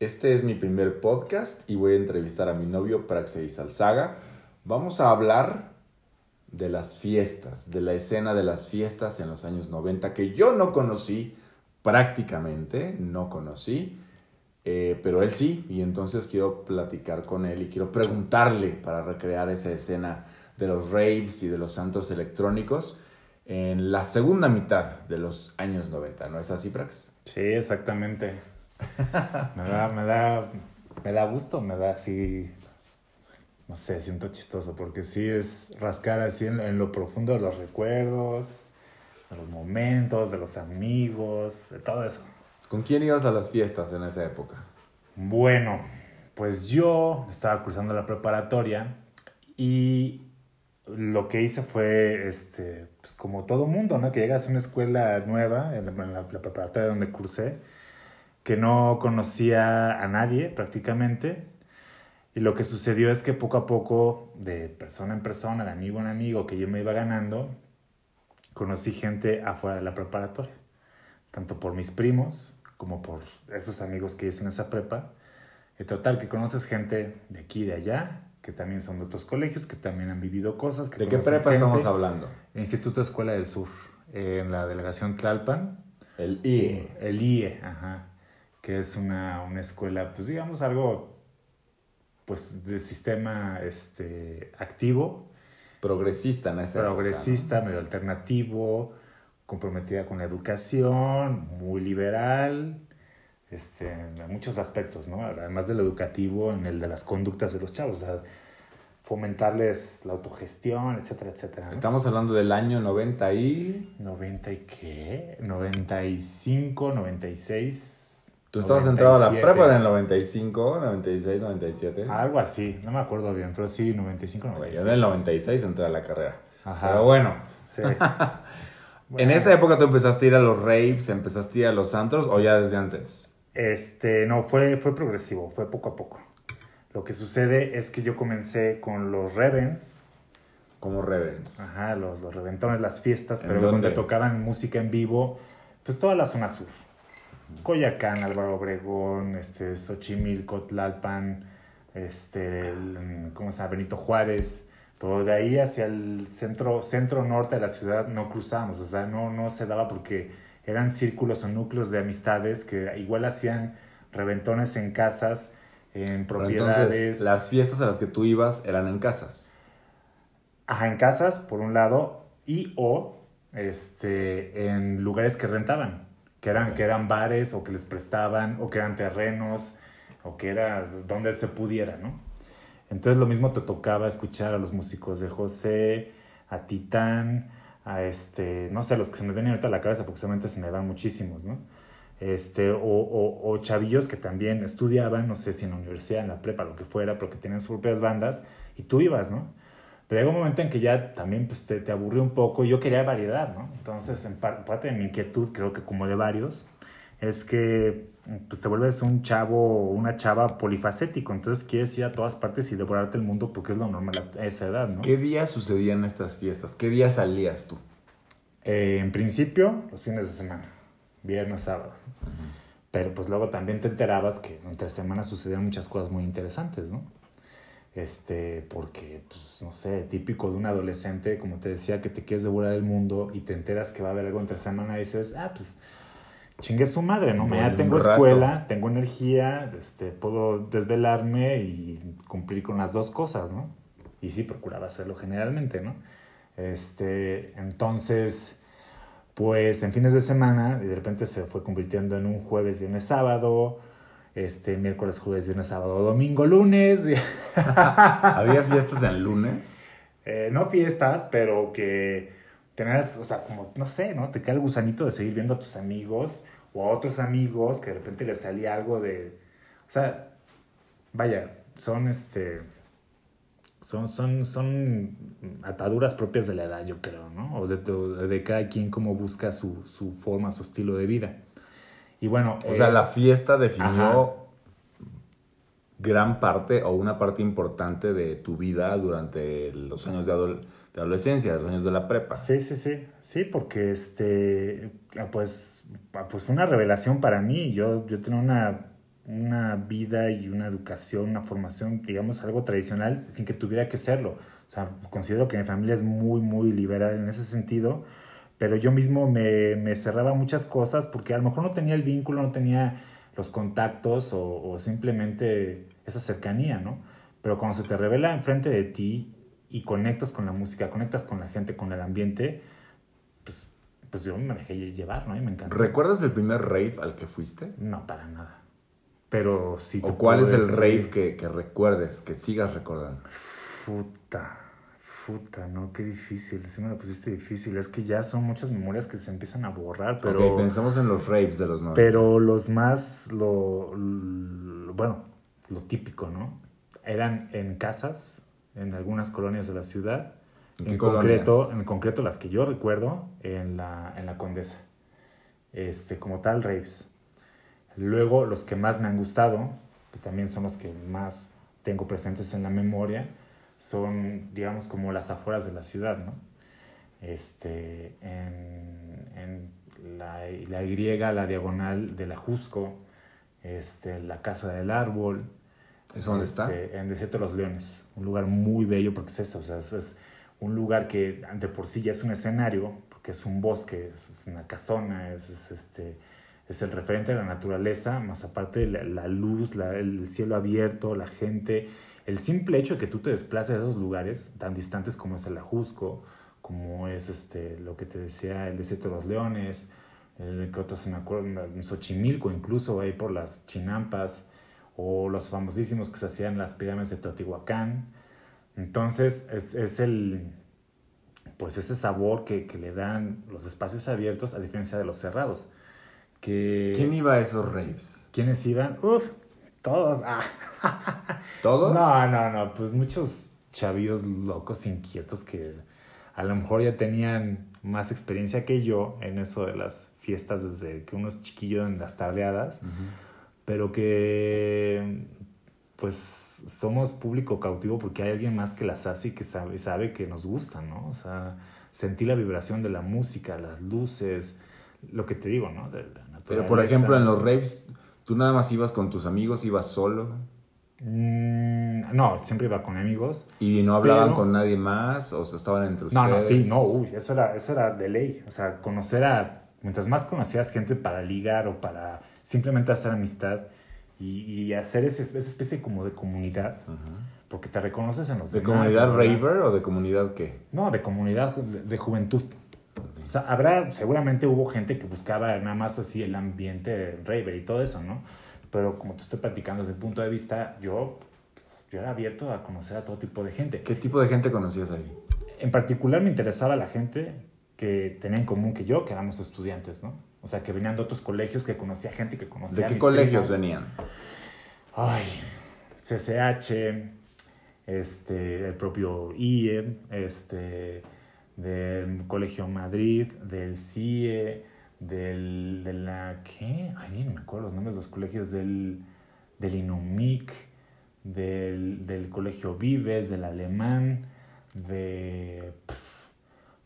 Este es mi primer podcast y voy a entrevistar a mi novio Praxeis Salzaga. Vamos a hablar de las fiestas, de la escena de las fiestas en los años 90 que yo no conocí prácticamente, no conocí, eh, pero él sí, y entonces quiero platicar con él y quiero preguntarle para recrear esa escena de los raves y de los santos electrónicos en la segunda mitad de los años 90, ¿no es así, Prax? Sí, exactamente. Me, da, me, da, me da gusto, me da así, no sé, siento chistoso, porque sí es rascar así en, lo profundo de los recuerdos, de los momentos, de los amigos, de todo eso. ¿Con quién ibas a las fiestas en esa época? Bueno, pues yo estaba cursando la preparatoria y lo que hice fue, este, pues como todo mundo, ¿no? Que llegas a una escuela nueva, en la, preparatoria donde cursé, que no conocía a nadie prácticamente. Y lo que sucedió es que poco a poco, de persona en persona, de amigo en amigo, que yo me iba ganando, conocí gente afuera de la preparatoria. Tanto por mis primos como por esos amigos que hice en esa prepa. En total, que conoces gente de aquí y de allá que también son de otros colegios, que también han vivido cosas. Que ¿De qué prepa estamos hablando? Instituto Escuela del Sur, en la delegación Tlalpan. El IE. El IE, ajá. Que es una, una escuela, pues digamos, algo pues de sistema este, activo. Progresista en Progresista, medio alternativo, comprometida con la educación, muy liberal, este, en muchos aspectos, ¿no? Además del educativo, en el de las conductas de los chavos, o sea, fomentarles la autogestión, etcétera, etcétera. Estamos hablando del año 90 y... ¿90 y qué? 95, 96. Tú estabas entrado a la prepa del 95, 96, 97. Algo así, no me acuerdo bien, pero sí, 95, 96. Yo en el 96 entré a la carrera. Ajá. Pero bueno. Sí. ¿En esa época tú empezaste a ir a los raves, empezaste a ir a los antros o ya desde antes? Este, no, fue, fue progresivo, fue poco a poco. Lo que sucede es que yo comencé con los Revens. Como Revens. Ajá, los, los reventones, las fiestas, pero donde tocaban música en vivo, pues toda la zona sur. Coyacán, Álvaro Obregón, este, Xochimilco, Tlalpan, este, ¿cómo se llama? Benito Juárez. Pero de ahí hacia el centro, centro norte de la ciudad no cruzamos, o sea, no, no se daba porque eran círculos o núcleos de amistades que igual hacían reventones en casas, en propiedades. Entonces, las fiestas a las que tú ibas eran en casas. Ajá, en casas, por un lado, y o este, en lugares que rentaban, que eran, que eran bares o que les prestaban, o que eran terrenos, o que era donde se pudiera, ¿no? Entonces lo mismo te tocaba escuchar a los músicos de José, a Titán, a este, no sé, los que se me vienen ahorita a la cabeza, porque solamente se me van muchísimos, ¿no? Este, o, o, o, chavillos que también estudiaban, no sé si en la universidad, en la prepa, lo que fuera, pero que tenían sus propias bandas, y tú ibas, ¿no? Pero llegó un momento en que ya también pues, te, te aburrió un poco, y yo quería variedad, ¿no? Entonces, en parte de mi inquietud, creo que como de varios, es que pues te vuelves un chavo o una chava polifacético, entonces quieres ir a todas partes y devorarte el mundo porque es lo normal a esa edad, ¿no? ¿Qué días sucedían estas fiestas? ¿Qué días salías tú? Eh, en principio, los fines de semana, viernes, sábado. Pero pues luego también te enterabas que entre semanas sucedían muchas cosas muy interesantes, ¿no? Este, porque, pues, no sé, típico de un adolescente, como te decía, que te quieres devorar el mundo y te enteras que va a haber algo entre semana y dices, ah, pues chingue su madre, ¿no? Ya tengo escuela, tengo energía, este, puedo desvelarme y cumplir con las dos cosas, ¿no? Y sí, procuraba hacerlo generalmente, ¿no? Este, entonces, pues en fines de semana, y de repente se fue convirtiendo en un jueves, viernes, sábado, este, miércoles, jueves, viernes, sábado, domingo, lunes. ¿Había fiestas en lunes? Eh, no fiestas, pero que tenías, o sea, como, no sé, ¿no? Te queda el gusanito de seguir viendo a tus amigos o a otros amigos que de repente les salía algo de, o sea, vaya, son este, son, son, son ataduras propias de la edad, yo creo, ¿no? O de, de cada quien cómo busca su, su, forma, su estilo de vida. Y bueno. O sea, eh, la fiesta definió gran parte o una parte importante de tu vida durante los años de adolescencia de adolescencia, los años de la prepa. Sí, sí, sí, sí, porque este, pues, pues fue una revelación para mí. Yo, yo tenía una, una vida y una educación, una formación, digamos, algo tradicional sin que tuviera que serlo. O sea, considero que mi familia es muy, muy liberal en ese sentido, pero yo mismo me, me cerraba muchas cosas porque a lo mejor no tenía el vínculo, no tenía los contactos o, o simplemente esa cercanía, ¿no? Pero cuando se te revela enfrente de ti y conectas con la música, conectas con la gente, con el ambiente, pues, pues yo me dejé llevar, ¿no? Y me encantó. ¿Recuerdas el primer rave al que fuiste? No, para nada. Pero sí te ¿O cuál es el rave que, que recuerdes, que sigas recordando? Puta, puta, no, qué difícil. Sí me lo pusiste difícil. Es que ya son muchas memorias que se empiezan a borrar, pero... ok, pensemos en los raves de los 90. Pero los más, lo, lo- bueno, lo típico, ¿no? Eran en casas, en algunas colonias de la ciudad. ¿En En, concreto, en concreto las que yo recuerdo, en la, en la Condesa. Este, como tal, raves. Luego, los que más me han gustado, que también son los que más tengo presentes en la memoria, son, digamos, como las afueras de la ciudad, ¿no? Este, en, en la, la Y, la diagonal de la Jusco, este, la Casa del Árbol. ¿Eso dónde está? Este, En Desierto de los Leones, un lugar muy bello porque es eso, o sea, es, es un lugar que de por sí ya es un escenario, porque es un bosque, es, es una casona, es, es, este, es el referente de la naturaleza, más aparte la, la luz, la- el cielo abierto, la gente, el simple hecho de que tú te desplaces a esos lugares tan distantes como es el Ajusco, como es este, lo que te decía el Desierto de los Leones, el que otros se me acuerdan, en Xochimilco incluso, ahí por las chinampas, o los famosísimos que se hacían en las pirámides de Teotihuacán. Entonces, es, es el, pues ese sabor que, que le dan los espacios abiertos a diferencia de los cerrados. Que, ¿Quién iba a esos raves? ¿Quiénes iban? Uf, todos. Ah. ¿Todos? No, no, no, pues muchos chavillos locos, inquietos que a lo mejor ya tenían más experiencia que yo en eso de las fiestas desde que unos chiquillos en las tardeadas, pero que pues somos público cautivo porque hay alguien más que las hace y que sabe, sabe que nos gustan, ¿no? O sea, sentí la vibración de la música, las luces, lo que te digo, ¿no? De la naturaleza. Pero por ejemplo, en los raves, ¿tú nada más ibas con tus amigos, ibas solo? Mm, no, siempre iba con amigos. ¿Y no hablaban Pero- con nadie más? ¿O se estaban entre ustedes? No, no, sí, no, uy, eso era, eso era de ley. O sea, conocer a. Mientras más conocías gente para ligar o para simplemente hacer amistad y, y hacer ese, esa especie como de comunidad, porque te reconoces en los ¿De demás, comunidad ¿verdad? raver o de comunidad qué? No, de comunidad de, de juventud. O sea, habrá, seguramente hubo gente que buscaba nada más así el ambiente raver y todo eso, ¿no? Pero como te estoy platicando desde el punto de vista, yo, yo era abierto a conocer a todo tipo de gente. ¿Qué tipo de gente conocías ahí? En particular me interesaba la gente que tenía en común que yo, que éramos estudiantes, ¿no? O sea, que venían de otros colegios, que conocía gente que conocía ¿De a qué mis colegios primos. venían? Ay, CCH, este, el propio IE, este, del Colegio Madrid, del CIE, del, de la, ¿qué? Ay, no me acuerdo los nombres de los colegios, del, del INUMIC, del, del Colegio Vives, del Alemán, de...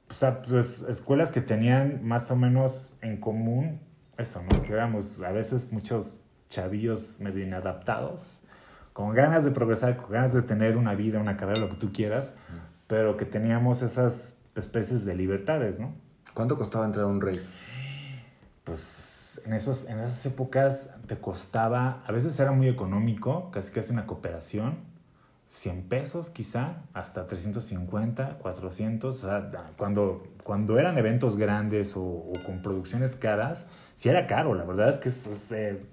o sea, pues escuelas que tenían más o menos en común eso, ¿no? Que éramos a veces muchos chavillos medio inadaptados, con ganas de progresar, con ganas de tener una vida, una carrera, lo que tú quieras, pero que teníamos esas especies de libertades, ¿no? ¿Cuánto costaba entrar a un rave? Pues en, esos, en esas épocas te costaba, a veces era muy económico, casi casi una cooperación, 100 pesos quizá, hasta 350, 400, o sea, cuando, cuando eran eventos grandes o, o con producciones caras, sí era caro, la verdad es que es- es, eh,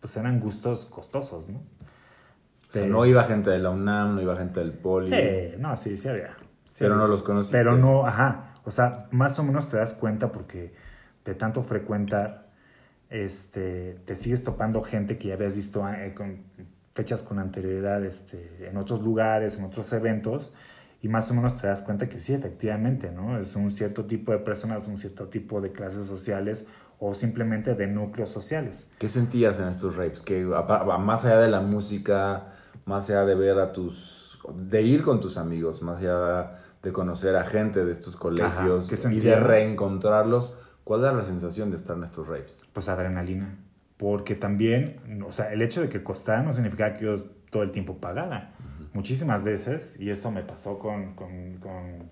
pues eran gustos costosos, ¿no? O sea, Pero- no iba gente de la UNAM, no iba gente del Poli. Sí, no, sí, sí había. Sí Pero no los conociste. Pero no, ajá. O sea, más o menos te das cuenta porque de tanto frecuentar, este, te sigues topando gente que ya habías visto eh, con fechas con anterioridad este, en otros lugares, en otros eventos, y más o menos te das cuenta que sí, efectivamente, ¿no? Es un cierto tipo de personas, un cierto tipo de clases sociales o simplemente de núcleos sociales. ¿Qué sentías en estos raves? Que más allá de la música, más allá de ver a tus... de ir con tus amigos, más allá de conocer a gente de estos colegios ¿qué y de reencontrarlos, ¿cuál era la sensación de estar en estos raves? Pues adrenalina, porque también, o sea, el hecho de que costara no significaba que yo todo el tiempo pagara. Muchísimas veces, y eso me pasó con, con, con,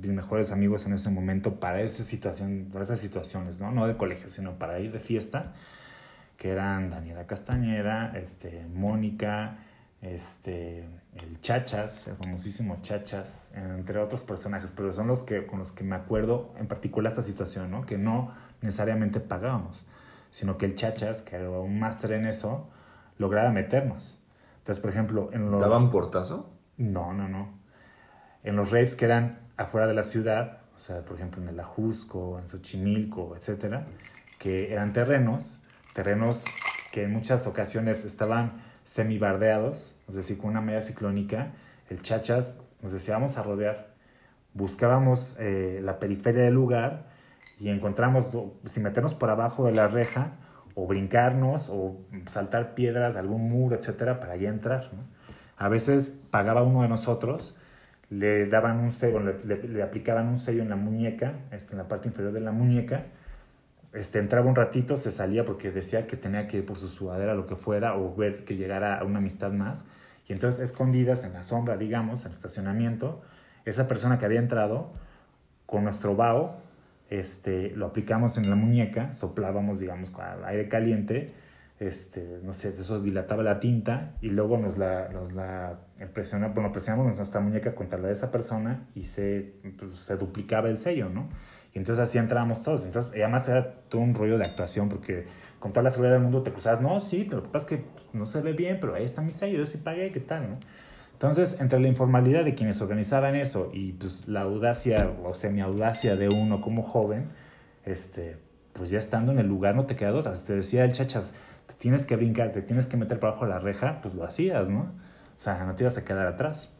mis mejores amigos en ese momento para, esa situación, para esas situaciones, ¿no? no de colegio, sino para ir de fiesta, que eran Daniela Castañeda, este, Mónica, este, el Chachas, el famosísimo Chachas, entre otros personajes, pero son los que, con los que me acuerdo en particular esta situación, ¿no? que no necesariamente pagábamos, sino que el Chachas, que era un máster en eso, lograba meternos. Entonces, por ejemplo, en los... ¿Daban portazo? No, no, no. En los rapes que eran afuera de la ciudad, o sea, por ejemplo, en el Ajusco, en Xochimilco, etcétera, que eran terrenos, terrenos que en muchas ocasiones estaban semibardeados, es decir, con una media ciclónica, el Chachas nos decía, vamos a rodear. Buscábamos eh, la periferia del lugar y encontramos, si meternos por abajo de la reja, o brincarnos o saltar piedras, algún muro, etcétera, para allá entrar. A veces pagaba uno de nosotros, le daban un sello, le, aplicaban un sello en la muñeca, este, en la parte inferior de la muñeca, este, entraba un ratito, se salía porque decía que tenía que ir por su sudadera, lo que fuera, o ver que llegara a una amistad más. Y entonces, escondidas en la sombra, digamos, en el estacionamiento, esa persona que había entrado, con nuestro vaho, este, lo aplicamos en la muñeca, soplábamos, digamos, con aire caliente, este, no sé, eso dilataba la tinta y luego nos la, nos la presiona, bueno, presionamos nuestra muñeca contra la de esa persona y se, pues, se duplicaba el sello, ¿no? Y entonces así entrábamos todos. Entonces, además era todo un rollo de actuación porque con toda la seguridad del mundo te cruzabas, no, sí, lo que pasa es que no se ve bien, pero ahí está mi sello, yo sí pagué, ¿qué tal, no? Entonces, entre la informalidad de quienes organizaban eso y pues, la audacia o semi-audacia de uno como joven, este, pues ya estando en el lugar no te queda otra. Te decía el chachas, te tienes que brincar, te tienes que meter por abajo la reja, pues lo hacías, ¿no? O sea, no te ibas a quedar atrás.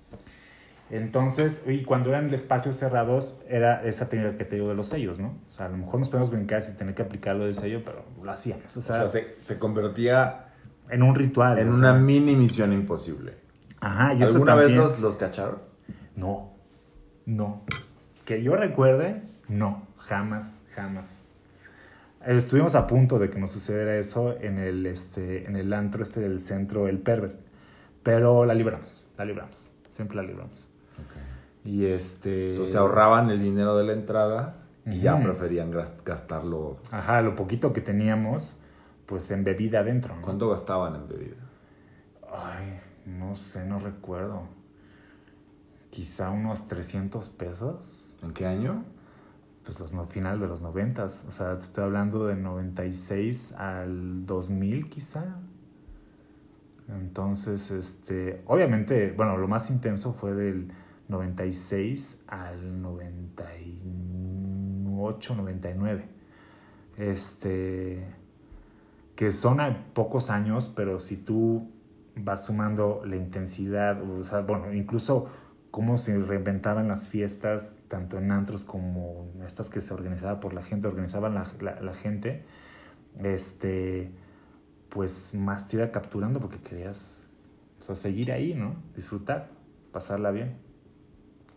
Entonces, y cuando eran espacios cerrados, era esa técnica que te digo de los sellos, ¿no? O sea, a lo mejor nos podemos brincar sin tener que aplicarlo del sello, pero lo hacíamos. O sea, se, se, convertía en un ritual. En una mini misión imposible. Ajá, y ¿Alguna vez los, los cacharon? No, no. Que yo recuerde, no, jamás, jamás. Estuvimos a punto de que nos sucediera eso en el, este, en el antro este del centro, el Pervert. Pero la libramos, la libramos. Siempre la libramos. Y este... Entonces ahorraban el dinero de la entrada y ya preferían gastarlo. Ajá, lo poquito que teníamos, pues en bebida adentro. ¿Cuánto gastaban en bebida? Ay, no sé, no recuerdo. Quizá unos 300 pesos. ¿En qué año? Pues los no, final de los 90. O sea, te estoy hablando de 96 al 2000 quizá. Entonces, este, obviamente, bueno, lo más intenso fue del 96 al 98, 99. Este, que son pocos años, pero si tú va sumando la intensidad, o sea, bueno, incluso cómo se reinventaban las fiestas, tanto en antros como estas que se organizaba por la gente, organizaban la, la, gente, este, pues más te iba capturando porque querías o sea, seguir ahí, ¿no? Disfrutar, pasarla bien.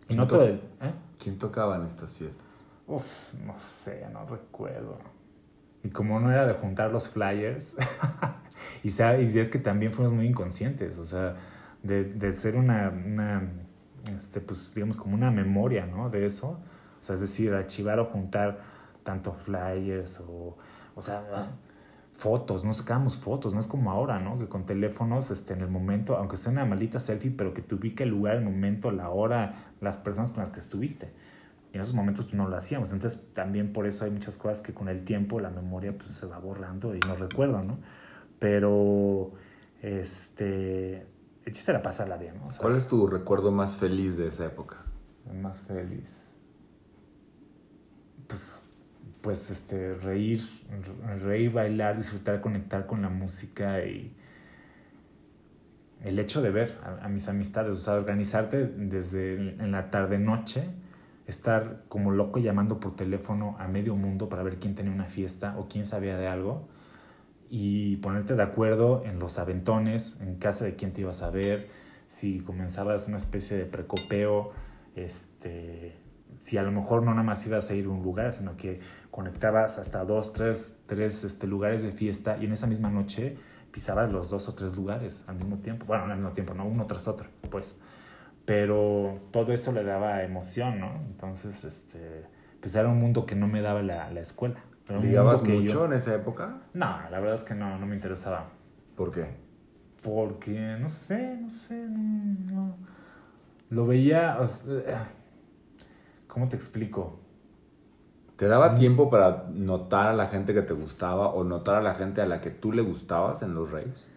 Y no todo el, ¿eh? ¿Quién tocaba en estas fiestas? Uf, no sé, no recuerdo. Y como no era de juntar los flyers, y, y es que también fuimos muy inconscientes, o sea, de, de ser una, una, este, pues digamos como una memoria, ¿no? De eso, o sea, es decir, archivar o juntar tanto flyers o, o sea, fotos, no sacábamos fotos, no es como ahora, ¿no? Que con teléfonos, este, en el momento, aunque sea una maldita selfie, pero que te ubique el lugar, el momento, la hora, las personas con las que estuviste. Y en esos momentos pues, no lo hacíamos. Entonces también por eso hay muchas cosas que con el tiempo la memoria pues, se va borrando y no recuerdo, ¿no? Pero este, el chiste era pasarla bien. ¿no? ¿Cuál es tu recuerdo más feliz de esa época? Más feliz. Pues, pues este, reír, reír, bailar, disfrutar, conectar con la música y el hecho de ver a, mis amistades, o sea, organizarte desde en la tarde-noche estar como loco llamando por teléfono a medio mundo para ver quién tenía una fiesta o quién sabía de algo y ponerte de acuerdo en los aventones, en casa de quién te ibas a ver, si comenzabas una especie de precopeo, este, si a lo mejor no nada más ibas a ir a un lugar, sino que conectabas hasta dos, tres, tres este, lugares de fiesta y en esa misma noche pisabas los dos o tres lugares al mismo tiempo. Bueno, no al mismo tiempo, no uno tras otro, pues. Pero todo eso le daba emoción, ¿no? Entonces, este, pues era un mundo que no me daba la, la escuela. ¿Ligabas mucho yo- en esa época? No, la verdad es que no, no me interesaba. ¿Por qué? Porque, no sé, no sé, no, no. Lo veía, o sea, ¿cómo te explico? ¿Te daba tiempo para notar a la gente que te gustaba o notar a la gente a la que tú le gustabas en los raves?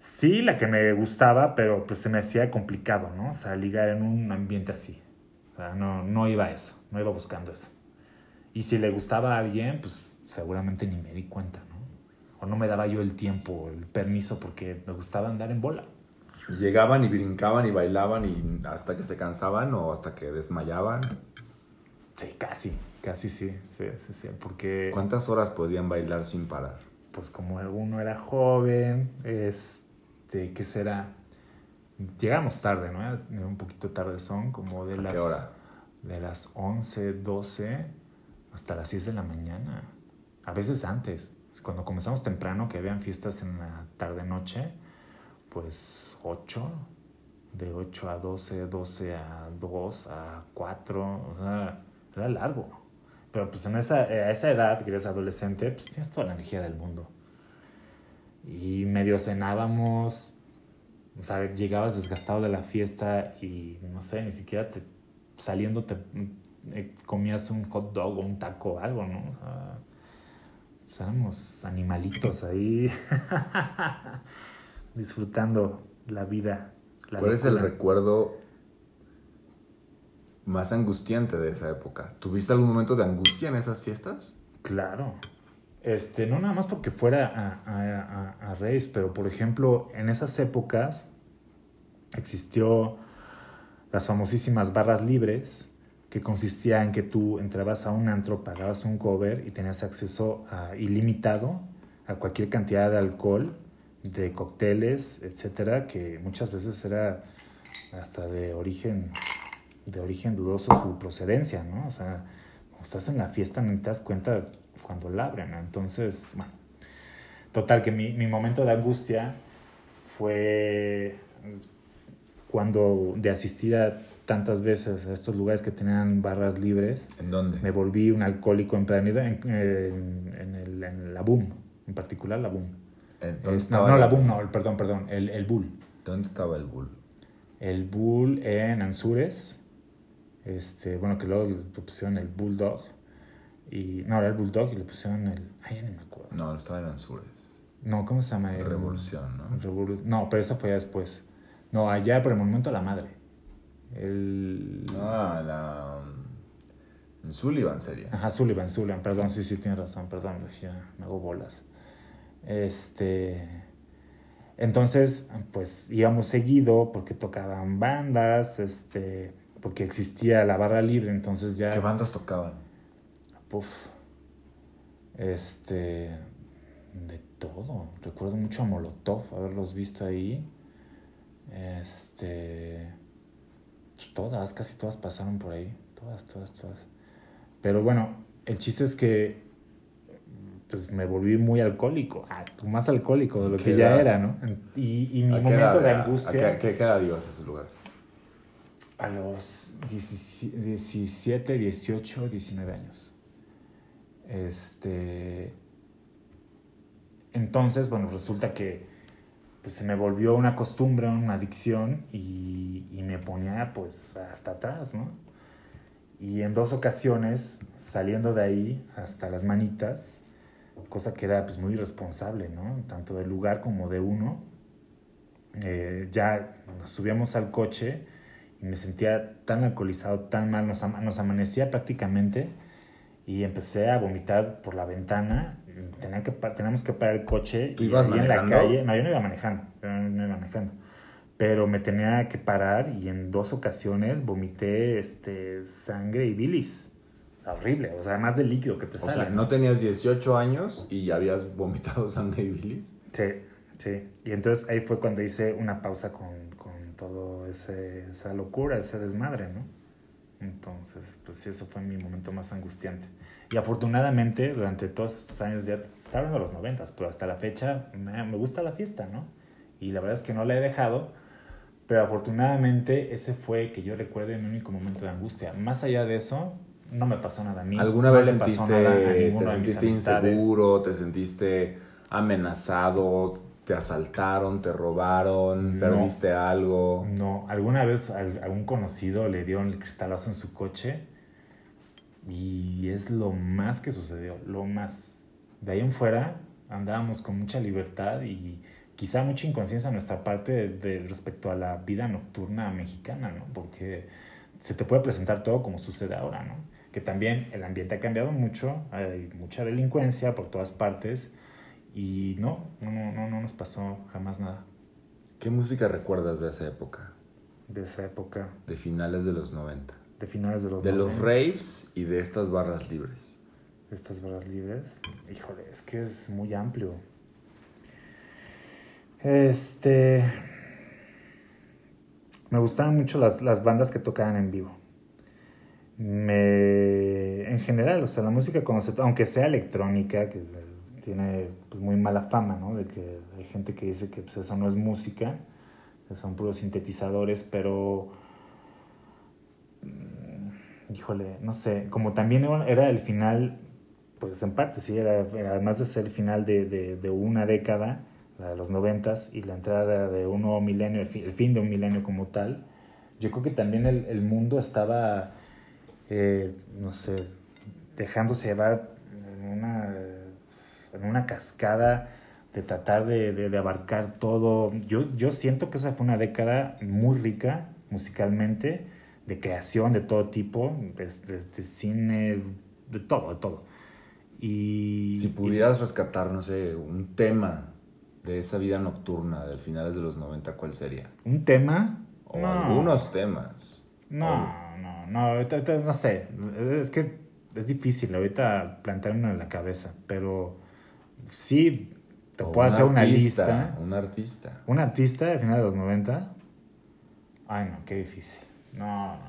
Sí, la que me gustaba, pero pues se me hacía complicado, ¿no? O sea, ligar en un ambiente así. O sea, no, no iba a eso, no iba buscando eso. Y si le gustaba a alguien, pues seguramente ni me di cuenta, ¿no? O no me daba yo el tiempo, el permiso, porque me gustaba andar en bola. Y Llegaban y brincaban y bailaban y hasta que se cansaban o hasta que desmayaban. Sí, casi, casi sí, sí, sí, sí, porque... ¿Cuántas horas podían bailar sin parar? pues como uno era joven, este, ¿qué será? Llegamos tarde, ¿no? Era Un poquito tarde son, como de ¿A las... qué hora? De las 11, 12 hasta las 6 de la mañana. A veces antes. Cuando comenzamos temprano, que habían fiestas en la tarde-noche, pues 8, de 8 a 12, 12 a 2, a 4, o sea, era largo. Pero pues en esa, a esa edad, que eres adolescente, pues tienes toda la energía del mundo. Y medio cenábamos, o sea, llegabas desgastado de la fiesta y no sé, ni siquiera te, saliendo te eh, comías un hot dog o un taco o algo, ¿no? O sea, pues éramos animalitos ahí disfrutando la vida. la ¿Cuál es el recuerdo más angustiante de esa época? ¿Tuviste algún momento de angustia en esas fiestas? Claro. Este, no nada más porque fuera a, a, a, pero por ejemplo, en esas épocas existió las famosísimas barras libres, que consistía en que tú entrabas a un antro, pagabas un cover y tenías acceso a, ilimitado a cualquier cantidad de alcohol, de cócteles, etcétera, que muchas veces era hasta de origen, de origen dudoso su procedencia, ¿no? O sea, cuando estás en la fiesta no te das cuenta cuando la abren, ¿no? Entonces, bueno, total que mi, mi momento de angustia fue cuando de asistir a tantas veces a estos lugares que tenían barras libres, ¿En dónde? me volví un alcohólico empedernido en, en, en el, en la Boom, en particular la Boom. ¿En- Es- ¿Dónde, no, no, la Boom, no, perdón, perdón, el, el Bull. ¿Dónde estaba el bull? El Bull en Anzures, este, bueno, que luego le pusieron el Bulldog, y, no, era el Bulldog y le pusieron el, ay, ya ni me acuerdo. No, estaba en Anzures. No, ¿cómo se llama? El- Revolución, ¿no? No, pero esa fue ya después. No, allá por el Monumento a la Madre. El... Ah, la... En Sullivan sería. Ajá, Sullivan, Sullivan, perdón, sí, sí, tienes razón, perdón, ya me hago bolas. Este. Entonces, pues íbamos seguido porque tocaban bandas, este, porque existía la barra libre, entonces ya. ¿Qué bandas tocaban? Puf. Este. De todo. Recuerdo mucho a Molotov, haberlos visto ahí. Este. pues, Todas, casi todas pasaron por ahí. Todas, todas, todas. Pero bueno, el chiste es que. Pues me volví muy alcohólico. ah, Más alcohólico de lo ¿Qué que ya edad? era, ¿no? Y, y mi ¿A qué momento edad de angustia. ¿A qué, qué- qué edad ibas a esos lugares? A los 17, 18, 19 años. Este. Entonces, bueno, resulta que pues, se me volvió una costumbre, una adicción y, y me ponía pues hasta atrás, ¿no? Y en dos ocasiones, saliendo de ahí hasta las manitas, cosa que era pues muy irresponsable, ¿no? Tanto del lugar como de uno, eh, ya nos subíamos al coche y me sentía tan alcoholizado, tan mal, nos, ama- nos amanecía prácticamente y empecé a vomitar por la ventana. Tenía que, teníamos que parar el coche ¿Tú y ibas ahí en la calle. No, yo no iba manejando, yo no iba manejando. Pero me tenía que parar y en dos ocasiones vomité este, sangre y bilis. O sea, horrible. O sea, más del líquido que te O sale. sea, no tenías 18 años y ya habías vomitado sangre y bilis. Sí, sí. Y entonces ahí fue cuando hice una pausa con, con todo ese, esa locura, ese desmadre, ¿no? Entonces, pues sí, eso fue mi momento más angustiante. Y afortunadamente, durante todos estos años, ya está hablando de los noventas, pero hasta la fecha me, me gusta la fiesta, ¿no? Y la verdad es que no la he dejado, pero afortunadamente ese fue, que yo recuerde, mi único momento de angustia. Más allá de eso, no me pasó nada a mí. ¿Alguna no vez le pasó sentiste, nada a te ninguno de mis sentiste inseguro, te sentiste amenazado, te asaltaron, te robaron, No. perdiste algo? No, alguna vez a algún conocido le dieron el cristalazo en su coche y es lo más que sucedió, lo más. De ahí en fuera andábamos con mucha libertad y quizá mucha inconsciencia a nuestra parte de, de- respecto a la vida nocturna mexicana, ¿no? Porque se te puede presentar todo como sucede ahora, ¿no? Que también el ambiente ha cambiado mucho, hay mucha delincuencia por todas partes y no, no, no, no, no nos pasó jamás nada ¿Qué música recuerdas de esa época? de esa época. De finales de los 90. de finales de los De los 90, raves y de estas barras libres. estas barras libres híjole es que es muy amplio este me gustaban mucho las, las bandas que tocaban en vivo me en general o sea la música cuando se aunque sea electrónica que tiene pues muy mala fama no de que hay gente que dice que pues, eso no es música que son puros sintetizadores pero mm, híjole, no sé, como también era el final, pues en parte sí, era, era además de ser el final de, de, de una década, la de los noventas, y la entrada de un nuevo milenio, el fin, el fin de un milenio como tal, yo creo que también el, el mundo estaba, eh, no sé, dejándose llevar en una, en una cascada de tratar de, de- de abarcar todo. Yo, yo siento que esa fue una década muy rica musicalmente, de creación de todo tipo, de cine, de todo, de todo. Y, Si pudieras rescatar, no sé, un tema de esa vida nocturna de finales de los 90, ¿cuál sería? un tema... O no. algunos temas. No, no, no, ahorita, ahorita no sé, es que es difícil ahorita plantearme en la cabeza, pero sí, te O puedo hacer una artista, lista. Un artista. ¿Un artista de final de los 90? Ay, no, qué difícil. No, no,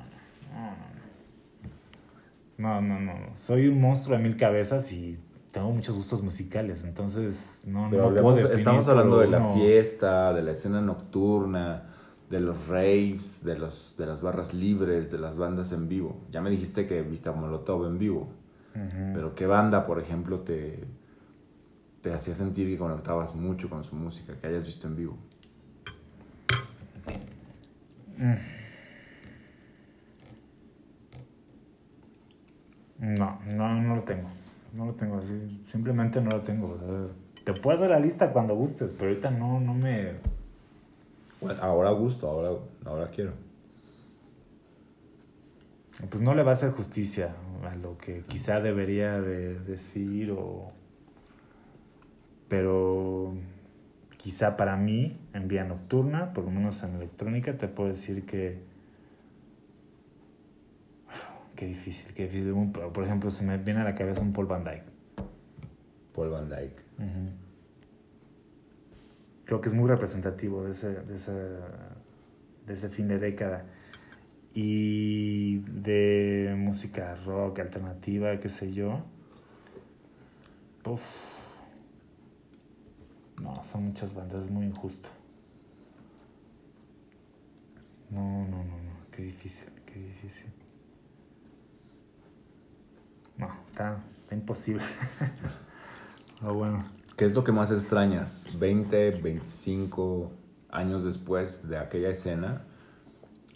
no, no, no, no, no, no. Soy un monstruo de mil cabezas y tengo muchos gustos musicales, entonces no, Pero no hablemos- puedo definir estamos hablando de la fiesta, de la escena nocturna, de los raves, de, los, de las barras libres, de las bandas en vivo. Ya me dijiste que viste a Molotov en vivo, pero ¿qué banda, por ejemplo, te, te hacía sentir que conectabas mucho con su música, que hayas visto en vivo? No, no, no lo tengo. No lo tengo así. Simplemente no lo tengo. o sea, te puedo hacer la lista cuando gustes, pero ahorita no, no me. Bueno, ahora gusto, ahora, ahora quiero. Pues no le va a hacer justicia a lo que quizá debería de decir o. Pero quizá para mí, en vía nocturna, por lo menos en electrónica, te puedo decir que. Qué difícil, qué difícil. Por ejemplo, se me viene a la cabeza un Paul Van Dyke. Paul Van Dyke. Creo que es muy representativo de ese, de ese, de ese fin de década. Y de música rock, alternativa, qué sé yo. Uf. No, son muchas bandas, es muy injusto. No, no, no, no, qué difícil, qué difícil. No, está, está imposible. Pero bueno. ¿Qué es lo que más extrañas? 20, 25 años después de aquella escena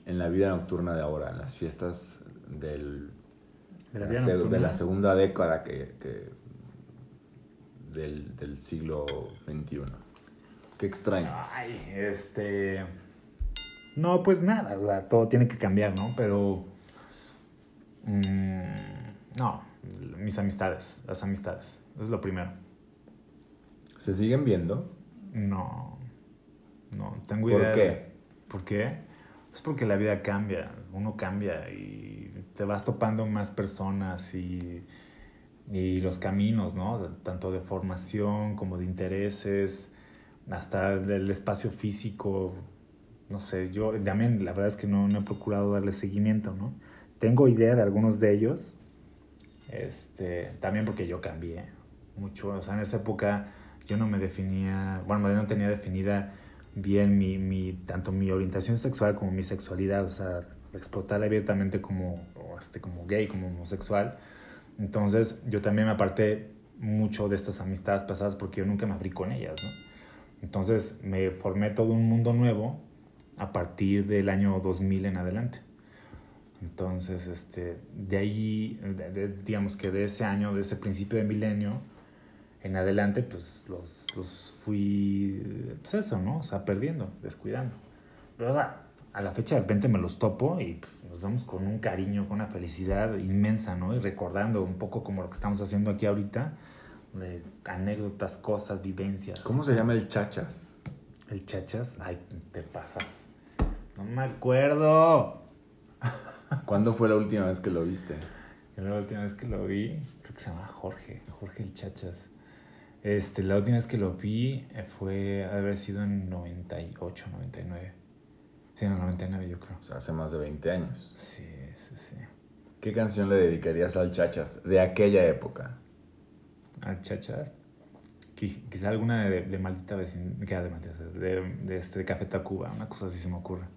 en la vida nocturna de ahora, en las fiestas del, De la de segunda década que, que- del, del siglo XXI. ¿Qué extrañas? Ay, este. No, pues nada, todo tiene que cambiar, ¿no? Pero. mm, no, mis amistades, las amistades, es lo primero. ¿Se siguen viendo? No, no, tengo ¿Por idea. qué? de- ¿Por qué? Es porque la vida cambia, uno cambia y te vas topando más personas y, y los caminos, ¿no? Tanto de formación como de intereses, hasta el, el espacio físico. No sé, yo también la verdad es que no, no he procurado darle seguimiento, ¿no? tengo idea de algunos de ellos. Este, también porque yo cambié mucho. O sea, en esa época yo no me definía, bueno, no tenía definida bien mi, mi, tanto mi orientación sexual como mi sexualidad. O sea, explotarla abiertamente como, este, como gay, como homosexual. Entonces yo también me aparté mucho de estas amistades pasadas porque yo nunca me abrí con ellas, ¿no? Entonces me formé todo un mundo nuevo a partir del año 2000 en adelante. Entonces, este, de ahí, digamos que de ese año, de ese principio de milenio en adelante, pues los, los fui, pues eso, ¿no? O sea, perdiendo, descuidando. Pero a la fecha de repente me los topo y pues, nos vemos con un cariño, con una felicidad inmensa, ¿no? Y recordando un poco como lo que estamos haciendo aquí ahorita, de anécdotas, cosas, vivencias. ¿Cómo se llama el chachas? ¿El chachas? Ay, te pasas. No me acuerdo. ¿Cuándo fue la última vez que lo viste? La última vez que lo vi, creo que se llama Jorge, Jorge el Chachas. Este, la última vez que lo vi eh, fue haber sido en 98, 99. Sí, en el 99 yo creo. O sea, hace más de 20 años. Sí, sí, sí. ¿Qué canción le dedicarías al Chachas de aquella época? Al Chachas. Quizá alguna de, de maldita vecindad, de, de, de, este, de Café Tacuba, una cosa así se me ocurre.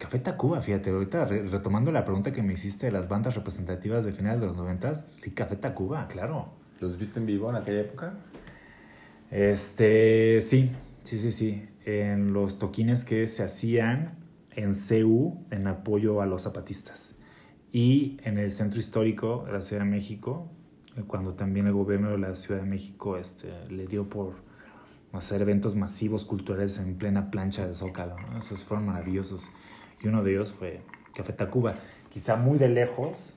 Café Tacuba, fíjate, ahorita retomando la pregunta que me hiciste de las bandas representativas de finales de los noventas, sí, Café Tacuba, claro. ¿Los viste en vivo en aquella época? Este, sí, sí, sí, sí. En los toquines que se hacían en CU en apoyo a los zapatistas. Y en el centro histórico de la Ciudad de México, cuando también el gobierno de la Ciudad de México este, le dio por hacer eventos masivos culturales en plena plancha de Zócalo. Esos fueron maravillosos. Y uno de ellos fue Café Tacuba, quizá muy de lejos,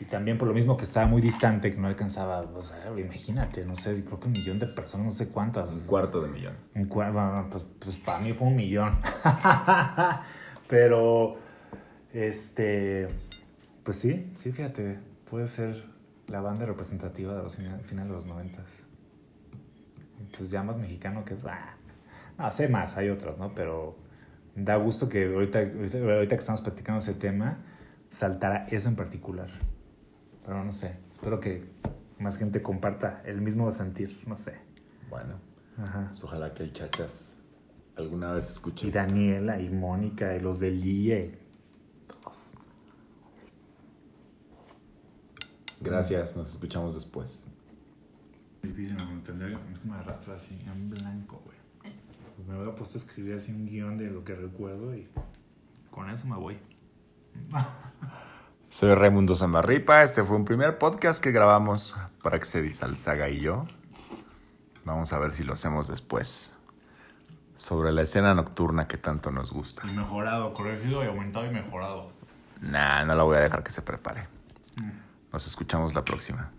y también por lo mismo que estaba muy distante, que no alcanzaba, o sea, imagínate, no sé, creo que un millón de personas, no sé cuántas. Un cuarto de millón. Un cuarto, pues, pues para mí fue un millón. Pero, este, pues sí, sí, fíjate, puede ser la banda representativa de los finales de los noventas. Pues ya más mexicano que es, ah, no sé más, hay otros, ¿no? Pero da gusto que ahorita, ahorita que estamos platicando ese tema, saltara ese en particular. Pero no sé, espero que más gente comparta el mismo sentir, no sé. Bueno, Ajá. Pues ojalá que el chachas alguna vez escuche. Y Daniela, y Mónica, y los de Lie. Todos. Gracias, nos escuchamos después. Difícil no entender, es me arrastra así en blanco, güey. Pues me había puesto a escribir así un guion de lo que recuerdo y con eso me voy. Soy Raimundo Zamarripa. Este fue un primer podcast que grabamos para Accedis Saga y yo. Vamos a ver si lo hacemos después. Sobre la escena nocturna que tanto nos gusta. Y mejorado, corregido y aumentado y mejorado. Nah, no la voy a dejar que se prepare. Mm. Nos escuchamos la próxima.